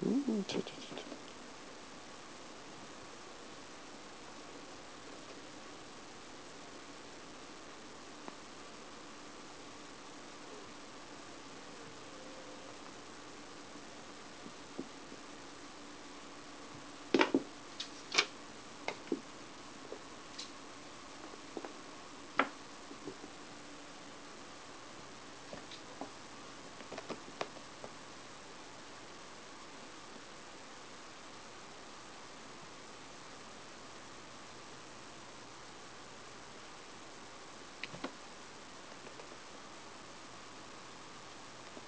嗯去去去去。